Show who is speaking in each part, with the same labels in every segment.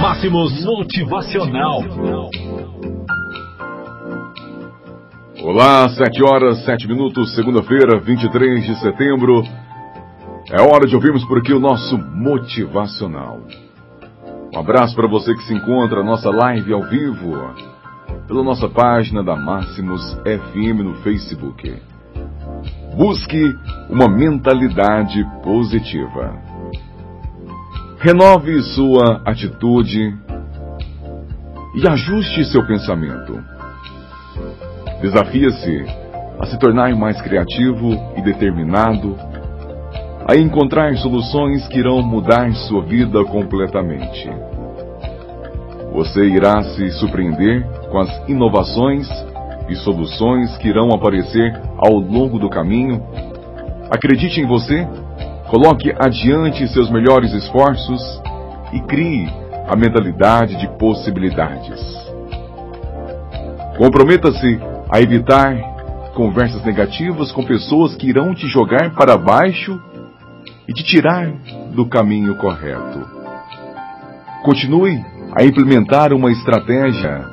Speaker 1: Máximos Motivacional.
Speaker 2: Olá, 7 horas, 7 minutos, segunda-feira, 23 de setembro. É hora de ouvirmos por aqui o nosso Motivacional. Um abraço para você que se encontra na nossa live ao vivo, pela nossa página da Máximos FM no Facebook. Busque uma mentalidade positiva. Renove sua atitude e ajuste seu pensamento. Desafia-se a se tornar mais criativo e determinado, a encontrar soluções que irão mudar sua vida completamente. Você irá se surpreender com as inovações e soluções que irão aparecer ao longo do caminho. Acredite em você, coloque adiante seus melhores esforços e crie a mentalidade de possibilidades. Comprometa-se a evitar conversas negativas com pessoas que irão te jogar para baixo e te tirar do caminho correto. Continue a implementar uma estratégia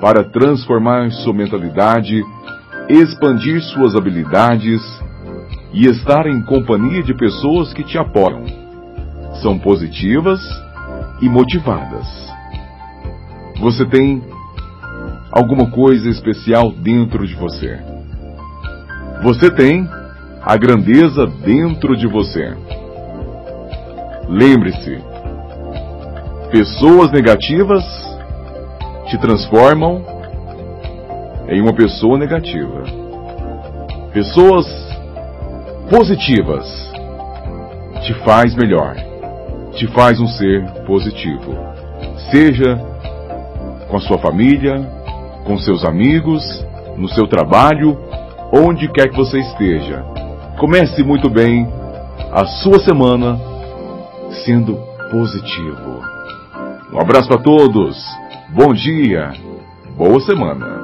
Speaker 2: para transformar sua mentalidade, expandir suas habilidades e estar em companhia de pessoas que te apoiam. São positivas e motivadas. Você tem alguma coisa especial dentro de você. Você tem a grandeza dentro de você. Lembre-se, pessoas negativas te transformam em uma pessoa negativa. Pessoas positivas te faz melhor, te faz um ser positivo. Seja com a sua família, com seus amigos, no seu trabalho, onde quer que você esteja. Comece muito bem a sua semana sendo positivo. Um abraço para todos, bom dia, boa semana.